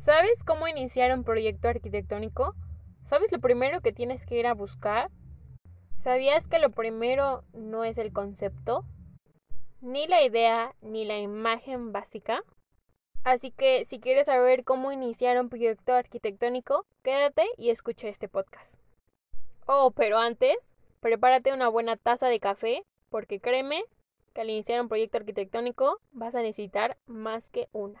¿Sabes cómo iniciar un proyecto arquitectónico? ¿Sabes lo primero que tienes que ir a buscar? ¿Sabías que lo primero no es el concepto? Ni la idea, ni la imagen básica. Así que si quieres saber cómo iniciar un proyecto arquitectónico, quédate y escucha este podcast. Oh, pero antes, prepárate una buena taza de café, porque créeme que al iniciar un proyecto arquitectónico vas a necesitar más que una.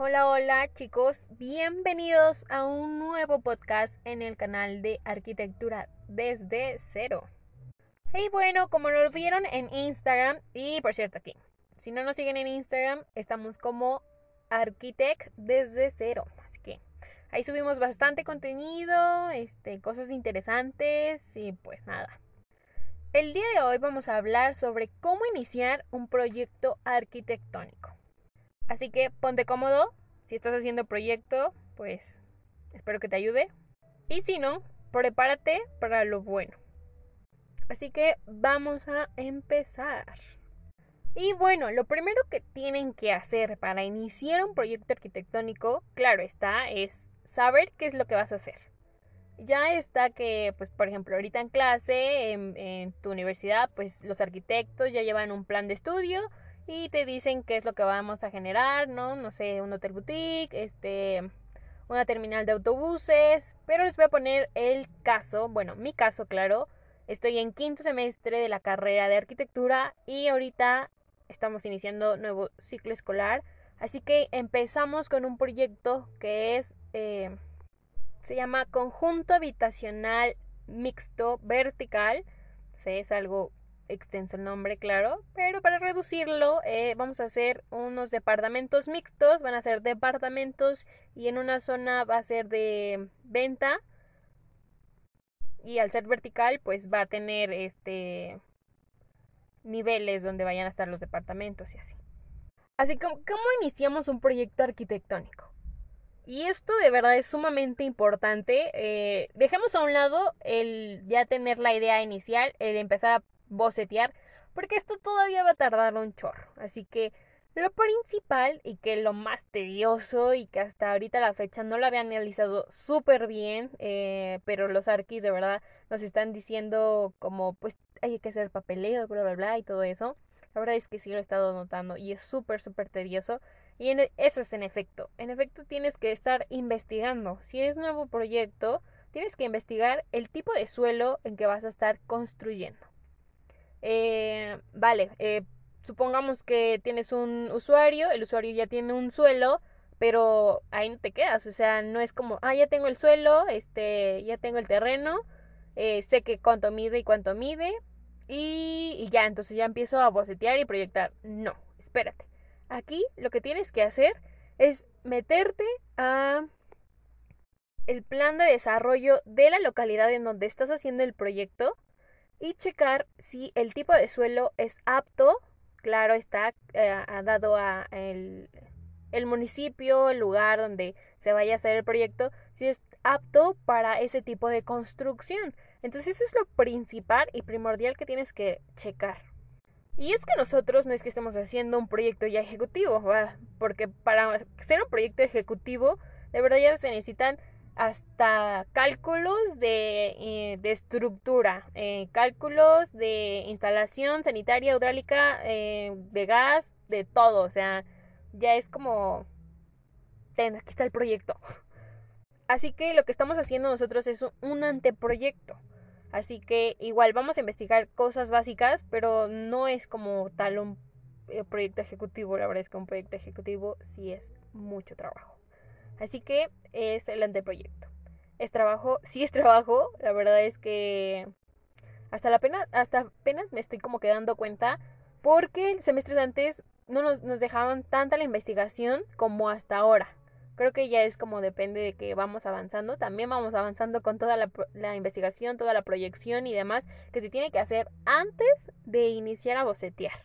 Hola, hola chicos, bienvenidos a un nuevo podcast en el canal de Arquitectura desde cero. Y bueno, como lo vieron en Instagram, y por cierto aquí, si no nos siguen en Instagram, estamos como Arquitect desde cero. Así que ahí subimos bastante contenido, este, cosas interesantes y pues nada. El día de hoy vamos a hablar sobre cómo iniciar un proyecto arquitectónico. Así que ponte cómodo. Si estás haciendo proyecto, pues espero que te ayude. Y si no, prepárate para lo bueno. Así que vamos a empezar. Y bueno, lo primero que tienen que hacer para iniciar un proyecto arquitectónico, claro está, es saber qué es lo que vas a hacer. Ya está que, pues, por ejemplo, ahorita en clase, en, en tu universidad, pues los arquitectos ya llevan un plan de estudio y te dicen qué es lo que vamos a generar, ¿no? No sé, un hotel boutique, este, una terminal de autobuses, pero les voy a poner el caso, bueno, mi caso, claro. Estoy en quinto semestre de la carrera de arquitectura y ahorita estamos iniciando nuevo ciclo escolar. Así que empezamos con un proyecto que es, eh, se llama Conjunto Habitacional Mixto Vertical. es algo extenso el nombre, claro, pero para reducirlo eh, vamos a hacer unos departamentos mixtos, van a ser departamentos y en una zona va a ser de venta y al ser vertical pues va a tener este niveles donde vayan a estar los departamentos y así. Así como, ¿cómo iniciamos un proyecto arquitectónico? Y esto de verdad es sumamente importante. Eh, dejemos a un lado el ya tener la idea inicial, el empezar a bocetear, porque esto todavía va a tardar un chorro. Así que lo principal y que lo más tedioso y que hasta ahorita la fecha no lo había analizado súper bien, eh, pero los arquis de verdad nos están diciendo como pues hay que hacer papeleo, bla, bla, bla y todo eso. La verdad es que sí lo he estado notando y es súper, súper tedioso. Y e, eso es en efecto. En efecto tienes que estar investigando. Si es nuevo proyecto, tienes que investigar el tipo de suelo en que vas a estar construyendo. Eh, vale, eh, supongamos que tienes un usuario, el usuario ya tiene un suelo, pero ahí no te quedas, o sea, no es como, ah, ya tengo el suelo, este, ya tengo el terreno, eh, sé que cuánto mide y cuánto mide, y, y ya, entonces ya empiezo a bocetear y proyectar. No, espérate. Aquí lo que tienes que hacer es meterte a el plan de desarrollo de la localidad en donde estás haciendo el proyecto y checar si el tipo de suelo es apto, claro está, eh, dado a el, el municipio, el lugar donde se vaya a hacer el proyecto, si es apto para ese tipo de construcción. Entonces eso es lo principal y primordial que tienes que checar. Y es que nosotros no es que estemos haciendo un proyecto ya ejecutivo, porque para ser un proyecto ejecutivo, de verdad ya se necesitan hasta cálculos de, eh, de estructura, eh, cálculos de instalación sanitaria, hidráulica, eh, de gas, de todo. O sea, ya es como, ten, aquí está el proyecto. Así que lo que estamos haciendo nosotros es un anteproyecto. Así que igual vamos a investigar cosas básicas, pero no es como tal un proyecto ejecutivo. La verdad es que un proyecto ejecutivo sí es mucho trabajo. Así que es el anteproyecto. es trabajo, sí es trabajo, la verdad es que hasta la pena, hasta apenas me estoy como quedando cuenta porque semestres antes no nos, nos dejaban tanta la investigación como hasta ahora. Creo que ya es como depende de que vamos avanzando. También vamos avanzando con toda la, la, investigación, toda la proyección y demás que se tiene que hacer antes de iniciar a bocetear.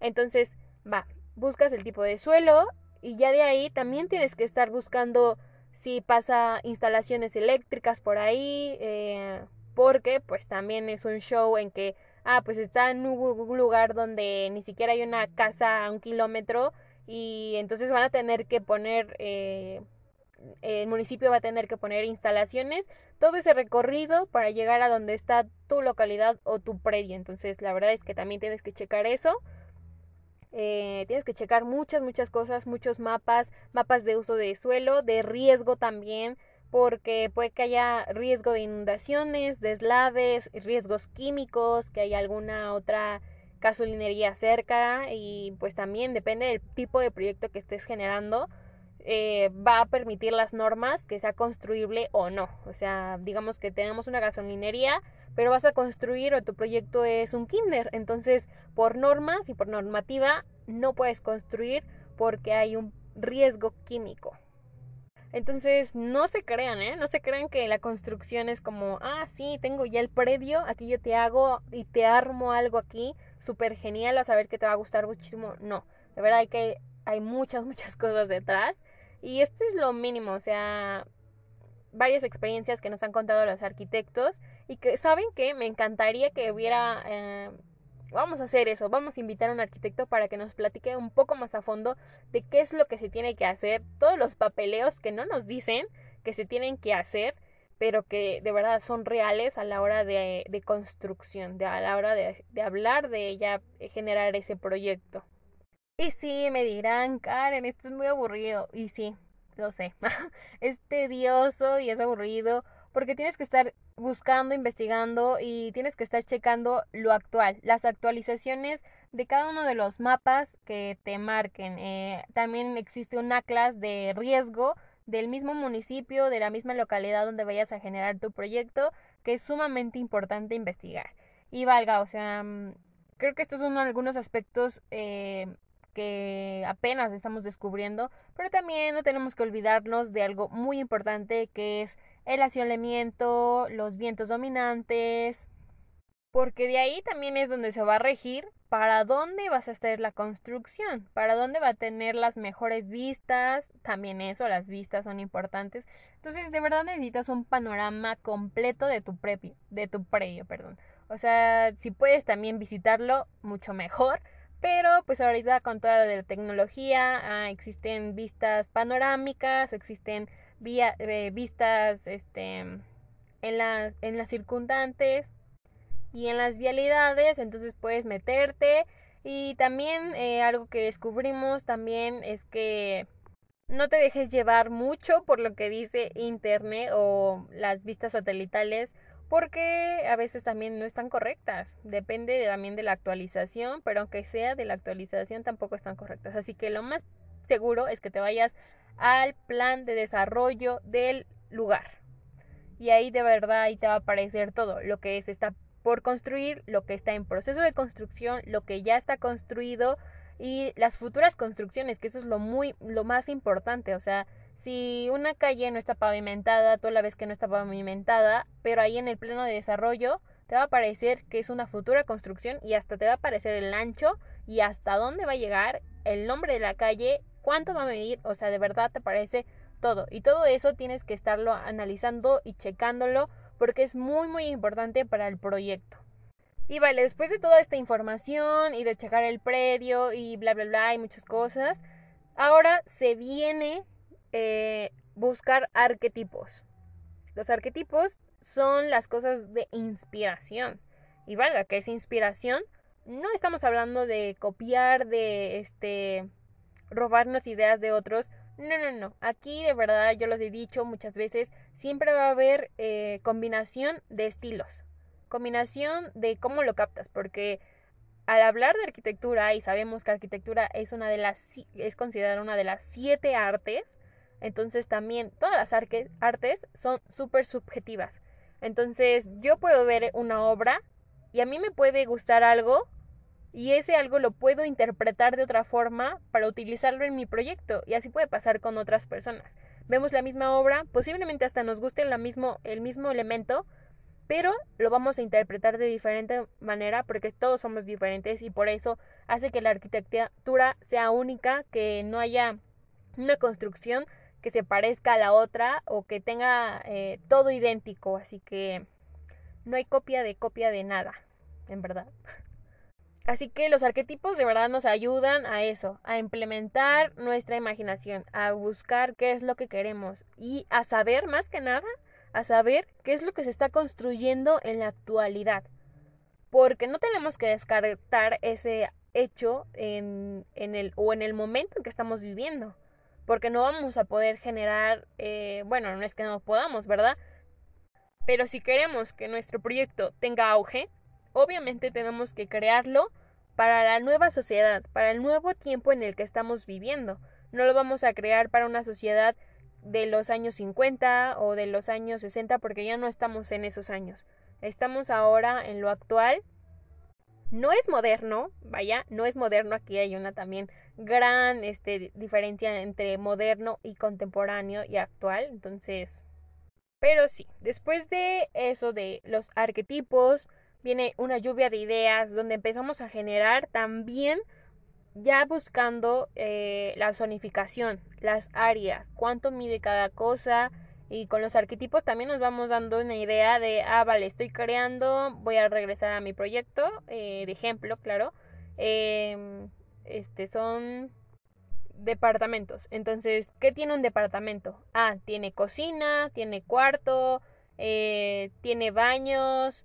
Entonces, va, buscas el tipo de suelo y ya de ahí también tienes que estar buscando si pasa instalaciones eléctricas por ahí, eh, porque pues también es un show en que, ah, pues está en un lugar donde ni siquiera hay una casa a un kilómetro y entonces van a tener que poner, eh, el municipio va a tener que poner instalaciones, todo ese recorrido para llegar a donde está tu localidad o tu predio. Entonces la verdad es que también tienes que checar eso. Eh, tienes que checar muchas, muchas cosas, muchos mapas, mapas de uso de suelo, de riesgo también, porque puede que haya riesgo de inundaciones, deslaves, riesgos químicos, que haya alguna otra gasolinería cerca y pues también depende del tipo de proyecto que estés generando, eh, va a permitir las normas que sea construible o no. O sea, digamos que tenemos una gasolinería, pero vas a construir o tu proyecto es un kinder. Entonces, por normas y por normativa, no puedes construir porque hay un riesgo químico. Entonces, no se crean, ¿eh? No se crean que la construcción es como, ah, sí, tengo ya el predio, aquí yo te hago y te armo algo aquí, súper genial, a saber que te va a gustar muchísimo. No, de verdad hay que hay muchas, muchas cosas detrás. Y esto es lo mínimo, o sea, varias experiencias que nos han contado los arquitectos y que saben que me encantaría que hubiera... Eh, vamos a hacer eso, vamos a invitar a un arquitecto para que nos platique un poco más a fondo de qué es lo que se tiene que hacer, todos los papeleos que no nos dicen que se tienen que hacer, pero que de verdad son reales a la hora de, construcción, de, a la hora de, de hablar de ella, generar ese proyecto. Y sí, me dirán, Karen, esto es muy aburrido. Y sí, lo sé. es tedioso y es aburrido porque tienes que estar buscando, investigando y tienes que estar checando lo actual, las actualizaciones de cada uno de los mapas que te marquen. Eh, también existe un atlas de riesgo del mismo municipio, de la misma localidad donde vayas a generar tu proyecto, que es sumamente importante investigar. Y valga, o sea, mm, creo que estos son algunos aspectos eh, que apenas estamos descubriendo, pero también no tenemos que olvidarnos de algo muy importante que es el asolamiento, los vientos dominantes, porque de ahí también es donde se va a regir para dónde vas a hacer la construcción, para dónde va a tener las mejores vistas, también eso, las vistas son importantes. Entonces, de verdad necesitas un panorama completo de tu previo, de tu predio, perdón. O sea, si puedes también visitarlo, mucho mejor. Pero pues ahorita con toda la tecnología ah, existen vistas panorámicas, existen eh, vistas este, en, en las circundantes y en las vialidades, entonces puedes meterte. Y también eh, algo que descubrimos también es que no te dejes llevar mucho por lo que dice internet o las vistas satelitales porque a veces también no están correctas. Depende también de la actualización, pero aunque sea de la actualización tampoco están correctas. Así que lo más seguro es que te vayas al plan de desarrollo del lugar. Y ahí de verdad ahí te va a aparecer todo, lo que se está por construir, lo que está en proceso de construcción, lo que ya está construido y las futuras construcciones, que eso es lo muy lo más importante, o sea, si una calle no está pavimentada, toda la vez que no está pavimentada, pero ahí en el pleno de desarrollo te va a parecer que es una futura construcción y hasta te va a aparecer el ancho y hasta dónde va a llegar, el nombre de la calle, cuánto va a medir, o sea, de verdad te aparece todo. Y todo eso tienes que estarlo analizando y checándolo porque es muy muy importante para el proyecto. Y vale, después de toda esta información y de checar el predio y bla bla bla y muchas cosas, ahora se viene eh, buscar arquetipos. Los arquetipos son las cosas de inspiración. Y valga que es inspiración, no estamos hablando de copiar, de este robarnos ideas de otros. No, no, no. Aquí de verdad, yo lo he dicho muchas veces, siempre va a haber eh, combinación de estilos. Combinación de cómo lo captas, porque al hablar de arquitectura, y sabemos que arquitectura es una de las es considerada una de las siete artes, Entonces también todas las artes son súper subjetivas. Entonces yo puedo ver una obra y a mí me puede gustar algo y ese algo lo puedo interpretar de otra forma para utilizarlo en mi proyecto y así puede pasar con otras personas. Vemos la misma obra, posiblemente hasta nos guste mismo, el mismo elemento, pero lo vamos a interpretar de diferente manera porque todos somos diferentes y por eso hace que la arquitectura sea única, que no haya una construcción que se parezca a la otra o que tenga eh, todo idéntico, así que no hay copia de copia de nada, en verdad. Así que los arquetipos de verdad nos ayudan a eso, a implementar nuestra imaginación, a buscar qué es lo que queremos y a saber más que nada, a saber qué es lo que se está construyendo en la actualidad. Porque no tenemos que descartar ese hecho en, el, o en el momento en que estamos viviendo. Porque no vamos a poder generar, eh, bueno, no es que no podamos, ¿verdad? Pero si queremos que nuestro proyecto tenga auge, obviamente tenemos que crearlo para la nueva sociedad, para el nuevo tiempo en el que estamos viviendo. No lo vamos a crear para una sociedad de los años 50 o de los años 60 porque ya no estamos en esos años. Estamos ahora en lo actual. No es moderno, vaya, no es moderno, aquí hay una también gran este, diferencia entre moderno y contemporáneo y actual, entonces... Pero sí, después de eso de los arquetipos, viene una lluvia de ideas donde empezamos a generar también ya buscando eh, la zonificación, las áreas, cuánto mide cada cosa y con los arquetipos también nos vamos dando una idea de, ah, vale, estoy creando, voy a regresar a mi proyecto, eh, de ejemplo, claro, em, este son departamentos. Entonces, ¿qué tiene un departamento? Ah, tiene cocina, tiene cuarto, eh, tiene baños,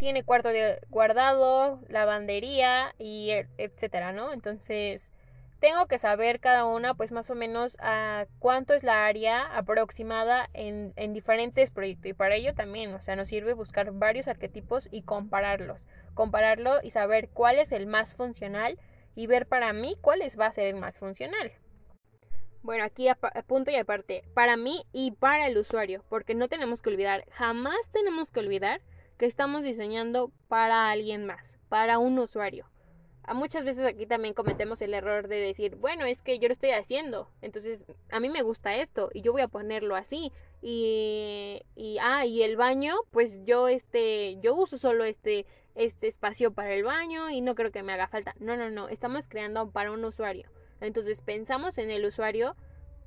tiene cuarto de guardado, lavandería y e, etcétera, ¿no? Entonces, tengo que saber cada una, pues más o menos a cuánto es la área aproximada en, en diferentes proyectos. Y para ello también, o sea, nos sirve buscar varios arquetipos y compararlos. Compararlo y saber cuál es el más funcional y ver para mí cuál va a ser el más funcional. Bueno, aquí a, punto y aparte, para mí y para el usuario, porque no tenemos que olvidar, jamás tenemos que olvidar que estamos diseñando para alguien más, para un usuario. A muchas veces aquí también cometemos el error de decir, bueno, es que yo lo estoy haciendo, entonces a mí me gusta esto y yo voy a ponerlo así y, y ah, y el baño, pues yo este, yo uso solo este, este espacio para el baño y no creo que me haga falta. No, no, no, estamos creando para un usuario. Entonces pensamos en el usuario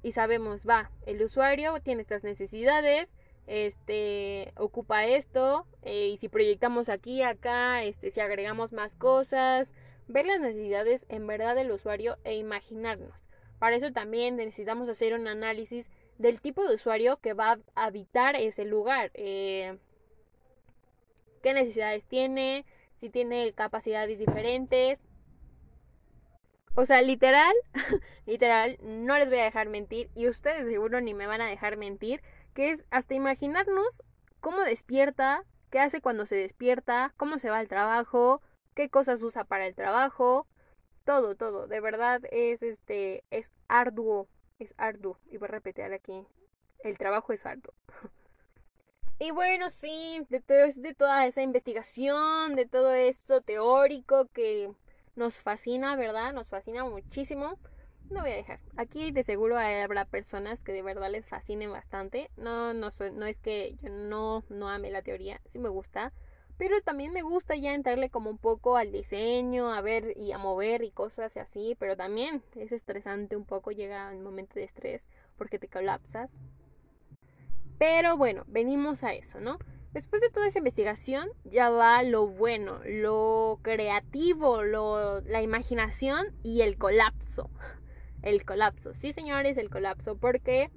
y sabemos, va, el usuario tiene estas necesidades, este ocupa esto eh, y si proyectamos aquí acá este si agregamos más cosas ver las necesidades en verdad del usuario e imaginarnos. Para eso también necesitamos hacer un análisis del tipo de usuario que va a habitar ese lugar eh, qué necesidades tiene si tiene capacidades diferentes. O sea, literal, literal, no les voy a dejar mentir y ustedes seguro ni me van a dejar mentir que es hasta imaginarnos cómo despierta, qué hace cuando se despierta, cómo se va al trabajo, qué cosas usa para el trabajo, todo, todo, de verdad es este es arduo, es arduo y voy a repetir aquí, el trabajo es arduo. Y bueno, sí, de, todo, de toda esa investigación, de todo eso teórico que nos fascina, ¿verdad? Nos fascina muchísimo no voy a dejar. Aquí de seguro habrá personas que de verdad les fascinen bastante. No, no, no es que yo no, no ame la teoría, sí me gusta. Pero también me gusta ya entrarle como un poco al diseño, a ver y a mover y cosas así. Pero también es estresante un poco, llega el momento de estrés porque te colapsas. Pero bueno, venimos a eso, ¿no? Después de toda esa investigación, ya va lo bueno, lo creativo, lo, la imaginación y el colapso el colapso. Sí, señores, el colapso, porque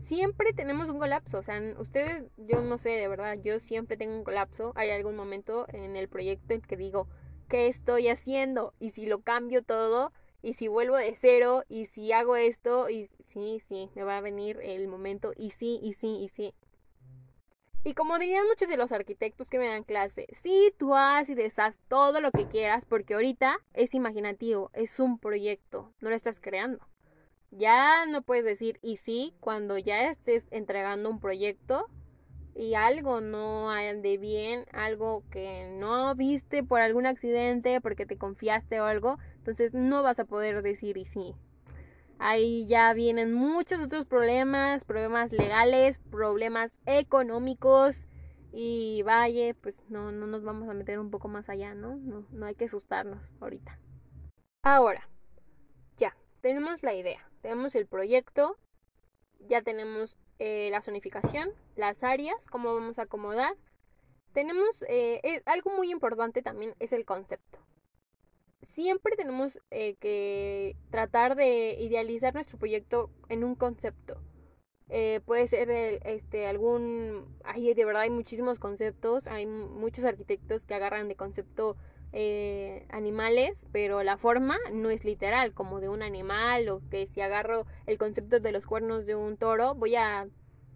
siempre tenemos un colapso. O sea, ustedes, yo no sé, de verdad, yo siempre tengo un colapso. Hay algún momento en el proyecto en que digo, ¿qué estoy haciendo? Y si lo cambio todo, y si vuelvo de cero, y si hago esto, y sí, sí, me va a venir el momento, y sí, y sí, y sí. Y como dirían muchos de los arquitectos que me dan clase, sí, tú haz y deshaz todo lo que quieras porque ahorita es imaginativo, es un proyecto, no lo estás creando. Ya no puedes decir y sí cuando ya estés entregando un proyecto y algo no ande bien, algo que no viste por algún accidente, porque te confiaste o algo, entonces no vas a poder decir y sí. Ahí ya vienen muchos otros problemas, problemas legales, problemas económicos y vaya, pues no, no nos vamos a meter un poco más allá, ¿no? No, no hay que asustarnos ahorita. Ahora, ya, tenemos la idea, tenemos el proyecto, ya tenemos eh, la zonificación, las áreas, cómo vamos a acomodar. Tenemos eh, eh, algo muy importante también es el concepto. Siempre tenemos que tratar de idealizar nuestro proyecto en un concepto. puede ser este algún ay de verdad hay muchísimos conceptos hay muchos arquitectos que agarran de concepto animales, pero la forma no es literal, como de un animal, o que si agarro el concepto de los cuernos de un toro, voy a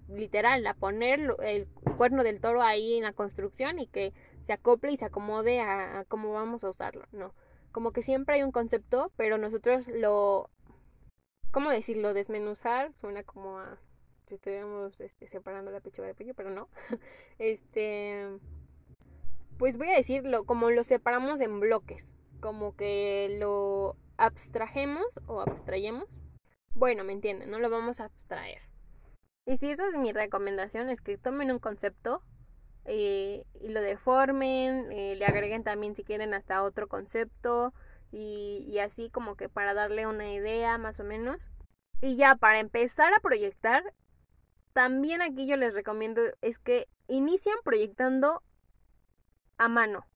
literal, a poner el cuerno del toro ahí en la construcción y que se acople y se acomode a, cómo vamos a usarlo, ¿no? Como que siempre hay un concepto, pero nosotros lo, ¿cómo decirlo? Desmenuzar, suena como a si estuviéramos este, separando la pechuga del pollo, pero no. este, pues voy a decirlo, como lo separamos en bloques, como que lo abstrajemos o abstrayemos. Bueno, me entienden, no lo vamos a abstraer. Y si esa es mi recomendación, es que tomen un concepto eh, y lo deformen, eh, le agreguen también si quieren hasta otro concepto y, y así como que para darle una idea más o menos. Y ya para empezar a proyectar, también aquí yo les recomiendo es que inician proyectando a mano.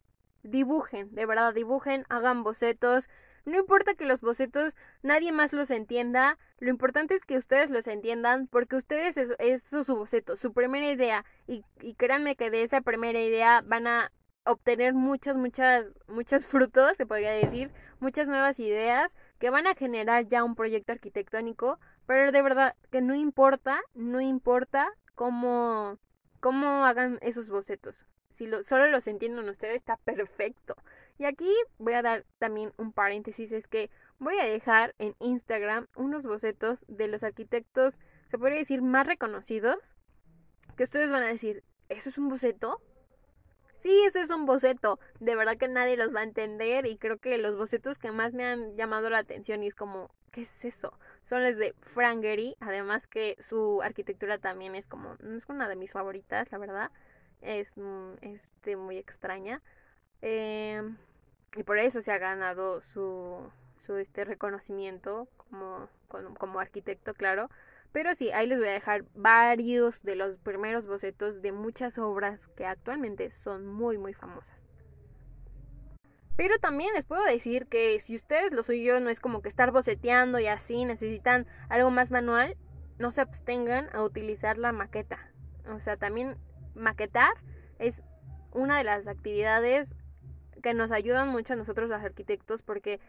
Dibujen, de verdad, dibujen, hagan bocetos, no importa que los bocetos nadie más los entienda, lo importante es que ustedes los entiendan porque ustedes es, su boceto, su primera idea y, y créanme que de esa primera idea van a obtener muchas, muchas, muchos frutos, se podría decir, muchas nuevas ideas que van a generar ya un proyecto arquitectónico, pero de verdad que no importa, no importa cómo, cómo hagan esos bocetos. Si lo, solo los entienden ustedes, está perfecto. Y aquí voy a dar también un paréntesis, es que voy a dejar en Instagram unos bocetos de los arquitectos, se podría decir, más reconocidos, que ustedes van a decir, ¿eso es un boceto? Sí, ese es un boceto. De verdad que nadie los va a entender y creo que los bocetos que más me han llamado la atención y es como, ¿qué es eso? Son los de Frank Gehry, además que su arquitectura también es como, no es una de mis favoritas, la verdad. Es mm, este, muy extraña. Em, y por eso se ha ganado su, su este reconocimiento como, como, arquitecto, claro. Pero sí, ahí les voy a dejar varios de los primeros bocetos de muchas obras que actualmente son muy, muy famosas. Pero también les puedo decir que si ustedes lo suyo no es como que estar boceteando y así, necesitan algo más manual, no se abstengan a utilizar la maqueta. O sea, también maquetar es una de las actividades que nos ayudan mucho a nosotros los arquitectos porque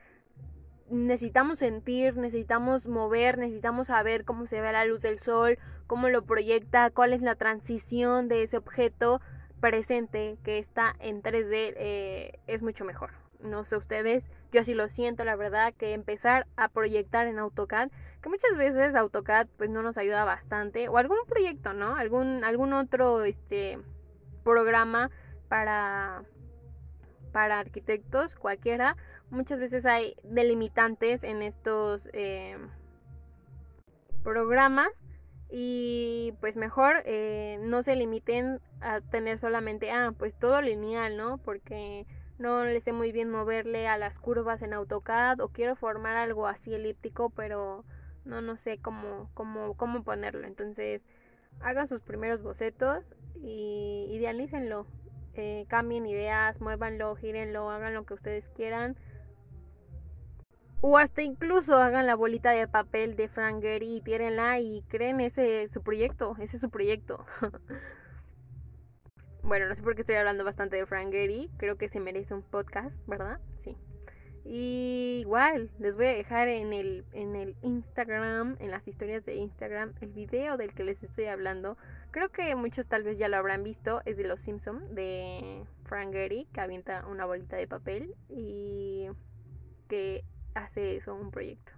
necesitamos sentir, necesitamos mover, necesitamos saber cómo se ve la luz del sol, cómo lo proyecta, cuál es la transición de ese objeto presente que está en 3D eh, es mucho mejor. No sé ustedes, yo así lo siento, la verdad, que empezar a proyectar en AutoCAD, que muchas veces AutoCAD pues no nos ayuda bastante, o algún proyecto, ¿no? Algún, algún otro este, programa para para arquitectos, cualquiera, muchas veces hay delimitantes en estos eh, programas y pues mejor eh, no se limiten a tener solamente, ah, pues todo lineal, ¿no? Porque no le sé muy bien moverle a las curvas en AutoCAD o quiero formar algo así elíptico, pero no, no sé cómo, cómo, cómo ponerlo. Entonces, hagan sus primeros bocetos y idealícenlo. Eh, cambien ideas, muévanlo, gírenlo, hagan lo que ustedes quieran. O hasta incluso hagan la bolita de papel de Frank Gehry y tírenla y creen ese su proyecto, ese es su proyecto. bueno, no sé por qué estoy hablando bastante de Frank Gehry, creo que se merece un podcast, ¿verdad? Sí. Y igual, les voy a dejar en el, en el Instagram, en las historias de Instagram, el video del que les estoy hablando. Creo que muchos tal vez ya lo habrán visto, es de Los Simpson de Frank Gehry, que avienta una bolita de papel y que hace eso, un proyecto.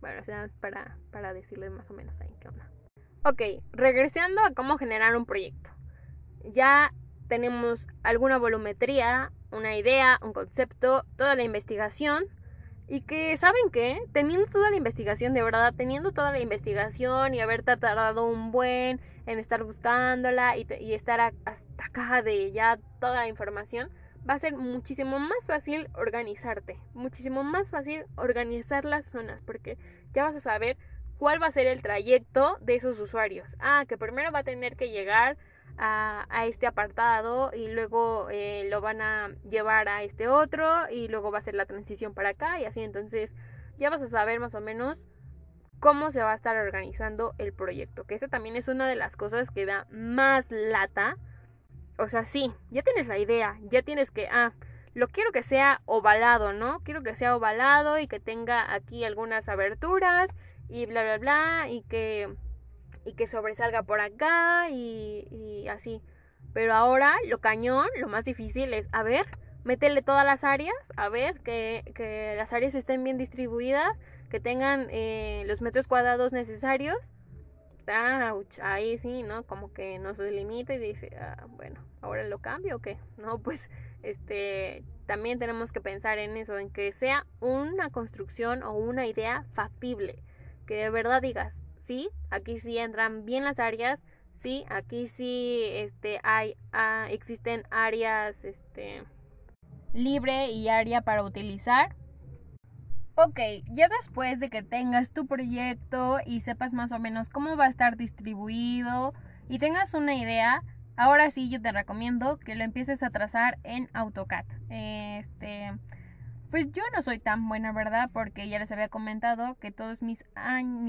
Bueno, o sea, para, para decirles más o menos ahí qué onda. Ok, regresando a cómo generar un proyecto. Ya tenemos alguna volumetría, una idea, un concepto, toda la investigación. Y que, ¿saben qué? Teniendo toda la investigación, de verdad, teniendo toda la investigación y haber tardado un buen en estar buscándola y, estar hasta acá de ya toda la información, va a ser muchísimo más fácil organizarte, muchísimo más fácil organizar las zonas, porque ya vas a saber cuál va a ser el trayecto de esos usuarios. Ah, que primero va a tener que llegar a, este apartado y luego eh, lo van a llevar a este otro y luego va a ser la transición para acá y así entonces ya vas a saber más o menos cómo se va a estar organizando el proyecto, que eso también es una de las cosas que da más lata. O sea, sí, ya tienes la idea, ya tienes que, ah, lo quiero que sea ovalado, ¿no? Quiero que sea ovalado y que tenga aquí algunas aberturas y bla, bla, bla, y que, y que sobresalga por acá y, así. Pero ahora lo cañón, lo más difícil es, a ver, métele todas las áreas, a ver, que, que las áreas estén bien distribuidas, que tengan eh, los metros cuadrados necesarios. Ouch, ahí sí, ¿no? Como que no se limita y dice, ah, bueno, ahora lo cambio o qué. No, pues, este, también tenemos que pensar en eso, en que sea una construcción o una idea factible que de verdad digas, sí, aquí sí entran bien las áreas, sí, aquí sí este, hay, ah, existen áreas este, libre y área para utilizar. Ok, ya después de que tengas tu proyecto y sepas más o menos cómo va a estar distribuido y tengas una idea, ahora sí yo te recomiendo que lo empieces a trazar en AutoCAD. Este, pues yo no soy tan buena, ¿verdad? Porque ya les había comentado que todos mis,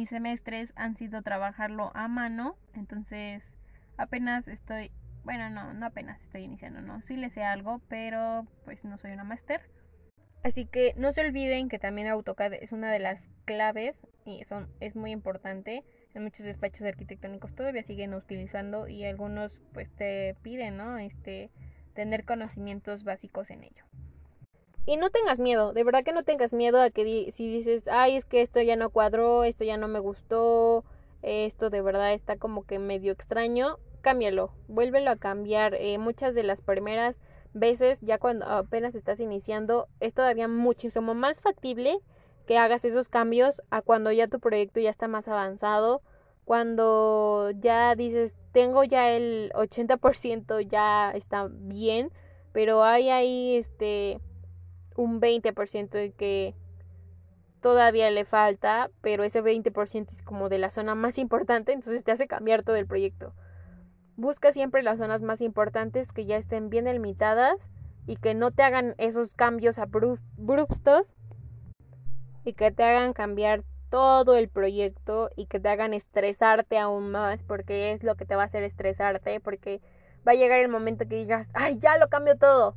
semestres han sido trabajarlo a mano. Entonces, apenas estoy, bueno, no, no apenas estoy iniciando, no. Sí le sé algo, pero pues no soy una máster. Así que no se olviden que también AutoCAD es una de las claves y son, es muy importante. En muchos despachos arquitectónicos todavía siguen utilizando y algunos pues te piden, ¿no? Este, tener conocimientos básicos en ello. Y no tengas miedo, de verdad que no tengas miedo a que si dices, ay, es que esto ya no cuadró, esto ya no me gustó, esto de verdad está como que medio extraño, cámbialo, vuélvelo a cambiar. Eh, muchas de las primeras veces, ya cuando apenas estás iniciando, es todavía muchísimo más factible que hagas esos cambios a cuando ya tu proyecto ya está más avanzado, cuando ya dices, tengo ya el 80% ya está bien, pero hay ahí este un 20% de que todavía le falta, pero ese 20% es como de la zona más importante, entonces te hace cambiar todo el proyecto. Busca siempre las zonas más importantes que ya estén bien delimitadas y que no te hagan esos cambios abruptos y que te hagan cambiar todo el proyecto y que te hagan estresarte aún más porque es lo que te va a hacer estresarte porque va a llegar el momento que digas, ay, ya lo cambio todo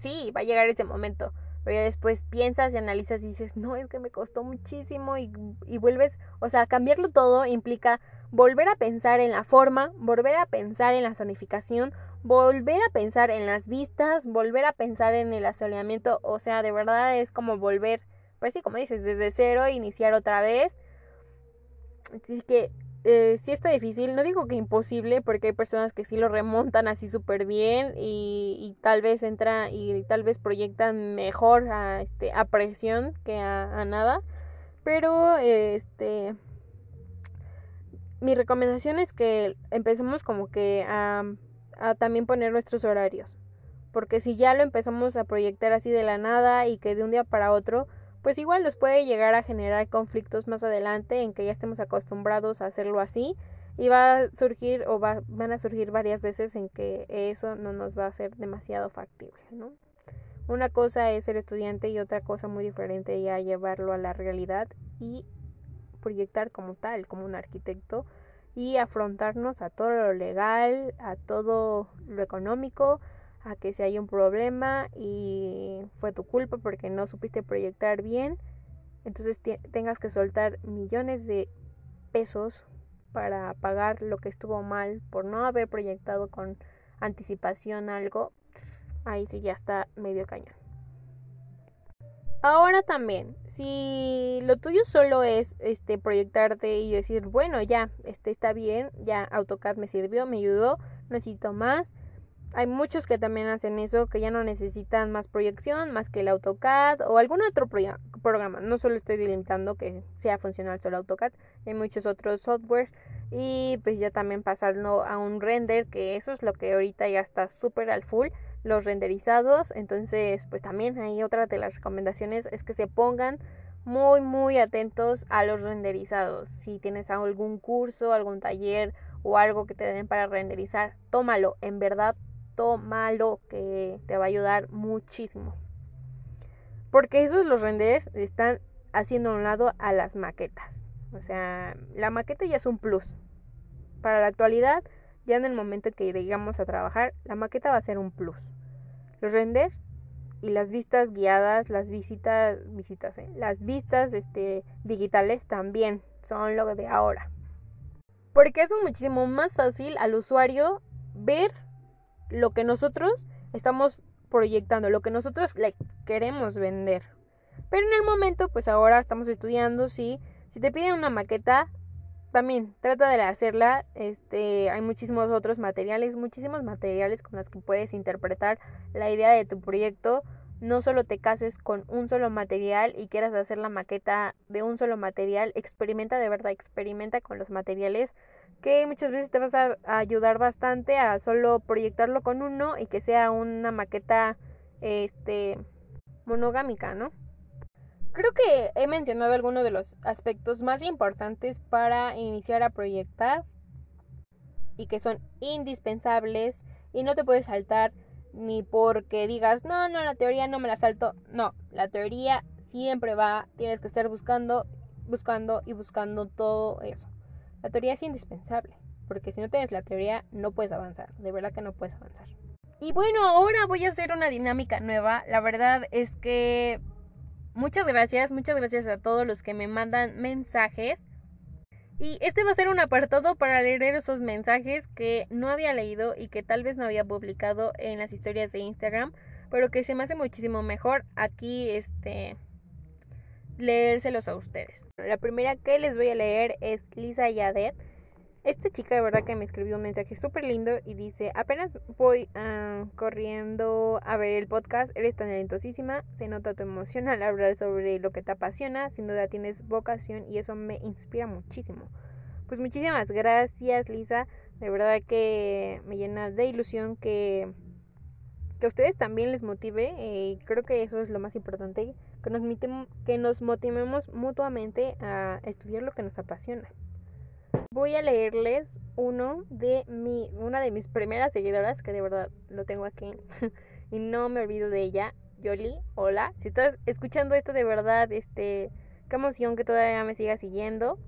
sí, va a llegar ese momento. Pero ya después piensas y analizas y dices, no, es que me costó muchísimo y, y vuelves, o sea, cambiarlo todo implica volver a pensar en la forma, volver a pensar en la zonificación, volver a pensar en las vistas, volver a pensar en el asoleamiento, o sea, de verdad es como volver, pues sí, como dices, desde cero, iniciar otra vez. Así que eh, sí está difícil, no digo que imposible, porque hay personas que sí lo remontan así súper bien y, tal vez entra y tal vez proyectan mejor a, este, a presión que a, nada, pero este mi recomendación es que empecemos como que a, a también poner nuestros horarios, porque si ya lo empezamos a proyectar así de la nada y que de un día para otro, pues igual nos puede llegar a generar conflictos más adelante en que ya estemos acostumbrados a hacerlo así y va a surgir o va, van a surgir varias veces en que eso no nos va a ser demasiado factible, ¿no? Una cosa es ser estudiante y otra cosa muy diferente ya llevarlo a la realidad y proyectar como tal, como un arquitecto y afrontarnos a todo lo legal, a todo lo económico, a que si hay un problema y fue tu culpa porque no supiste proyectar bien, entonces tengas que soltar millones de pesos para pagar lo que estuvo mal por no haber proyectado con anticipación algo, ahí sí ya está medio cañón. Ahora también, si lo tuyo solo es este proyectarte y decir, bueno, ya, este está bien, ya AutoCAD me sirvió, me ayudó, necesito más. Hay muchos que también hacen eso, que ya no necesitan más proyección, más que el AutoCAD o algún otro programa. No solo estoy delimitando que sea funcional solo AutoCAD, hay muchos otros softwares y pues ya también pasando a un render, que eso es lo que ahorita ya está súper al full los renderizados. Entonces, pues también hay otra de las recomendaciones es que se pongan muy, muy atentos a los renderizados. Si tienes algún curso, algún taller o algo que te den para renderizar, tómalo. En verdad, tómalo que te va a ayudar muchísimo. Porque esos los renders están haciendo a un lado a las maquetas. O sea, la maqueta ya es un plus. Para la actualidad, ya en el momento que llegamos a trabajar, la maqueta va a ser un plus. Los renders y las vistas guiadas, las visitas, visitas, ¿eh? las vistas este, digitales también son lo de ahora. Porque es muchísimo más fácil al usuario ver lo que nosotros estamos proyectando, lo que nosotros le queremos vender. Pero en el momento, pues ahora estamos estudiando, sí. Si te piden una maqueta, también trata de hacerla. Este, hay muchísimos otros materiales, muchísimos materiales con los que puedes interpretar la idea de tu proyecto. No solo te cases con un solo material y quieras hacer la maqueta de un solo material, experimenta de verdad, experimenta con los materiales que muchas veces te vas a ayudar bastante a solo proyectarlo con uno y que sea una maqueta este monogámica, ¿no? Creo que he mencionado algunos de los aspectos más importantes para iniciar a proyectar y que son indispensables y no te puedes saltar ni porque digas, no, no, la teoría no me la salto. No, la teoría siempre va, tienes que estar buscando, buscando y buscando todo eso. La teoría es indispensable, porque si no tienes la teoría no puedes avanzar, de verdad que no puedes avanzar. Y bueno, ahora voy a hacer una dinámica nueva. La verdad es que Muchas gracias, muchas gracias a todos los que me mandan mensajes. Y este va a ser un apartado para leer esos mensajes que no había leído y que tal vez no había publicado en las historias de Instagram, pero que se me hace muchísimo mejor aquí este leérselos a ustedes. La primera que les voy a leer es Lisa Yadet esta chica de verdad que me escribió un mensaje súper lindo y dice, apenas voy ah, corriendo a ver el podcast, eres tan talentosísima, se nota tu emoción al hablar sobre lo que te apasiona, sin duda tienes vocación y eso me inspira muchísimo. Pues muchísimas gracias Lisa, de verdad que me llena de ilusión que, que a ustedes también les motive y creo que eso es lo más importante, que nos, que nos motivemos mutuamente a estudiar lo que nos apasiona. Voy a leerles uno de mi, una de mis primeras seguidoras, que de verdad lo tengo aquí, y no me olvido de ella, Yoli, hola. Si estás escuchando esto de verdad, este, qué emoción que todavía me sigas siguiendo.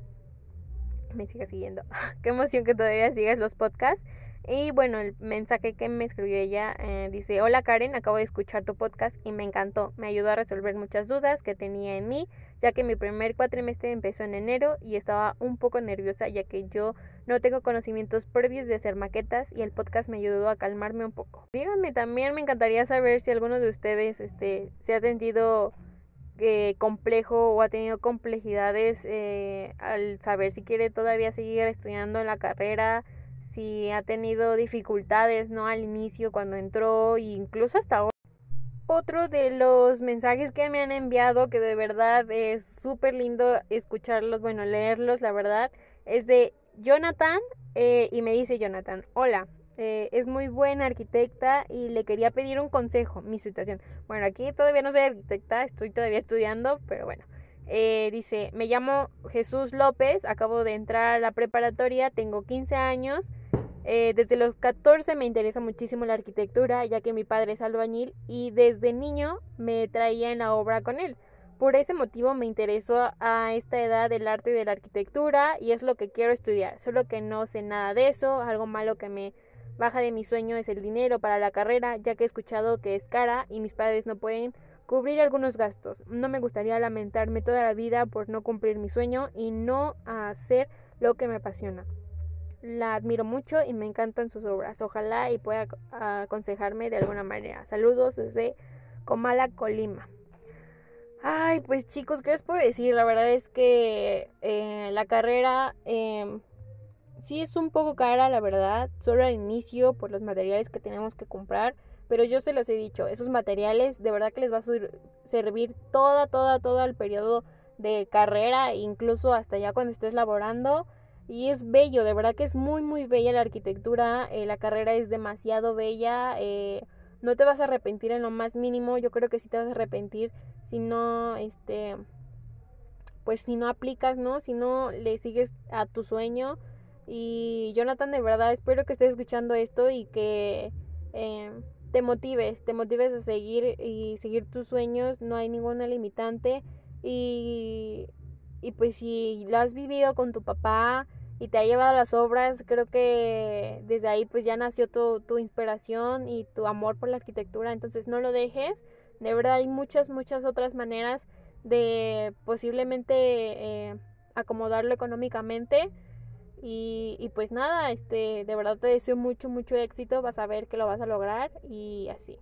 Me sigas siguiendo. qué emoción que todavía sigas los podcasts. Y bueno, el mensaje que me escribió ella eh, dice, hola Karen, acabo de escuchar tu podcast y me encantó. Me ayudó a resolver muchas dudas que tenía en mí, ya que mi primer cuatrimestre empezó en enero y estaba un poco nerviosa ya que yo no tengo conocimientos previos de hacer maquetas y el podcast me ayudó a calmarme un poco. Díganme también, me encantaría saber si alguno de ustedes este, se ha sentido eh, complejo o ha tenido complejidades eh, al saber si quiere todavía seguir estudiando en la carrera si ha tenido dificultades, ¿no? Al inicio cuando entró e incluso hasta ahora. Otro de los mensajes que me han enviado, que de verdad es súper lindo escucharlos, bueno, leerlos, la verdad, es de Jonathan eh, y me dice Jonathan, hola, eh, es muy buena arquitecta y le quería pedir un consejo, mi situación. Bueno, aquí todavía no soy arquitecta, estoy todavía estudiando, pero bueno. Eh, dice, me llamo Jesús López, acabo de entrar a la preparatoria, tengo 15 años eh, desde los 14 me interesa muchísimo la arquitectura, ya que mi padre es albañil y desde niño me traía en la obra con él. Por ese motivo me interesó a esta edad el arte de la arquitectura y es lo que quiero estudiar, solo que no sé nada de eso, algo malo que me baja de mi sueño es el dinero para la carrera, ya que he escuchado que es cara y mis padres no pueden cubrir algunos gastos. No me gustaría lamentarme toda la vida por no cumplir mi sueño y no hacer lo que me apasiona la admiro mucho y me encantan sus obras. Ojalá y pueda aconsejarme de alguna manera. Saludos desde Comala, Colima. Ay, pues chicos, ¿qué les puedo decir? La verdad es que eh, la carrera em, sí es un poco cara, la verdad, solo al inicio por los materiales que tenemos que comprar, pero yo se los he dicho, esos materiales de verdad que les va a servir toda, toda, todo el periodo de carrera, incluso hasta ya cuando estés laborando. Y es bello, de verdad que es muy, muy bella la arquitectura, eh, la carrera es demasiado bella, eh, no te vas a arrepentir en lo más mínimo, yo creo que sí te vas a arrepentir si no, este, pues si no aplicas, ¿no? Si no le sigues a tu sueño. Y Jonathan, de verdad, espero que estés escuchando esto y que eh, te motives, te motives a seguir y seguir tus sueños, no hay ninguna limitante. Y, y pues si lo has vivido con tu papá y te ha llevado a las obras, creo que desde ahí pues ya nació tu, tu inspiración y tu amor por la arquitectura, entonces no lo dejes de verdad hay muchas, muchas otras maneras de posiblemente eh, acomodarlo económicamente. Y, y, pues nada, este, de verdad te deseo mucho, mucho éxito. Vas a ver que lo vas a lograr y así.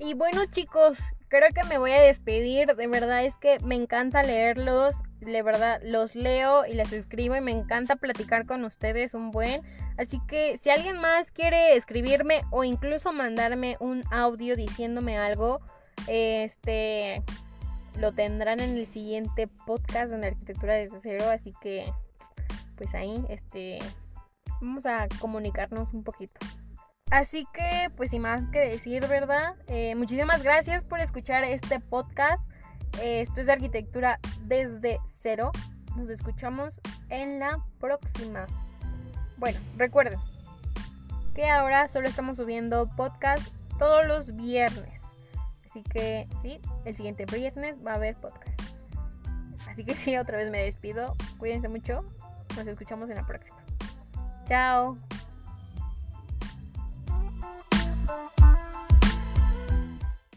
Y bueno chicos, creo que me voy a despedir. De verdad es que me encanta leerlos de verdad los leo y les escribo y me encanta platicar con ustedes un buen. Así que si alguien más quiere escribirme o incluso mandarme un audio diciéndome algo, este lo tendrán en el siguiente podcast de arquitectura desde cero, así que pues ahí este vamos a comunicarnos un poquito. Así que pues sin más que decir, ¿verdad? Eh, muchísimas gracias por escuchar este podcast. Esto es arquitectura desde cero. Nos escuchamos en la próxima. Bueno, recuerden que ahora solo estamos subiendo podcast todos los viernes. Así que sí, el siguiente viernes va a haber podcast. Así que sí, otra vez me despido. Cuídense mucho. Nos escuchamos en la próxima. Chao.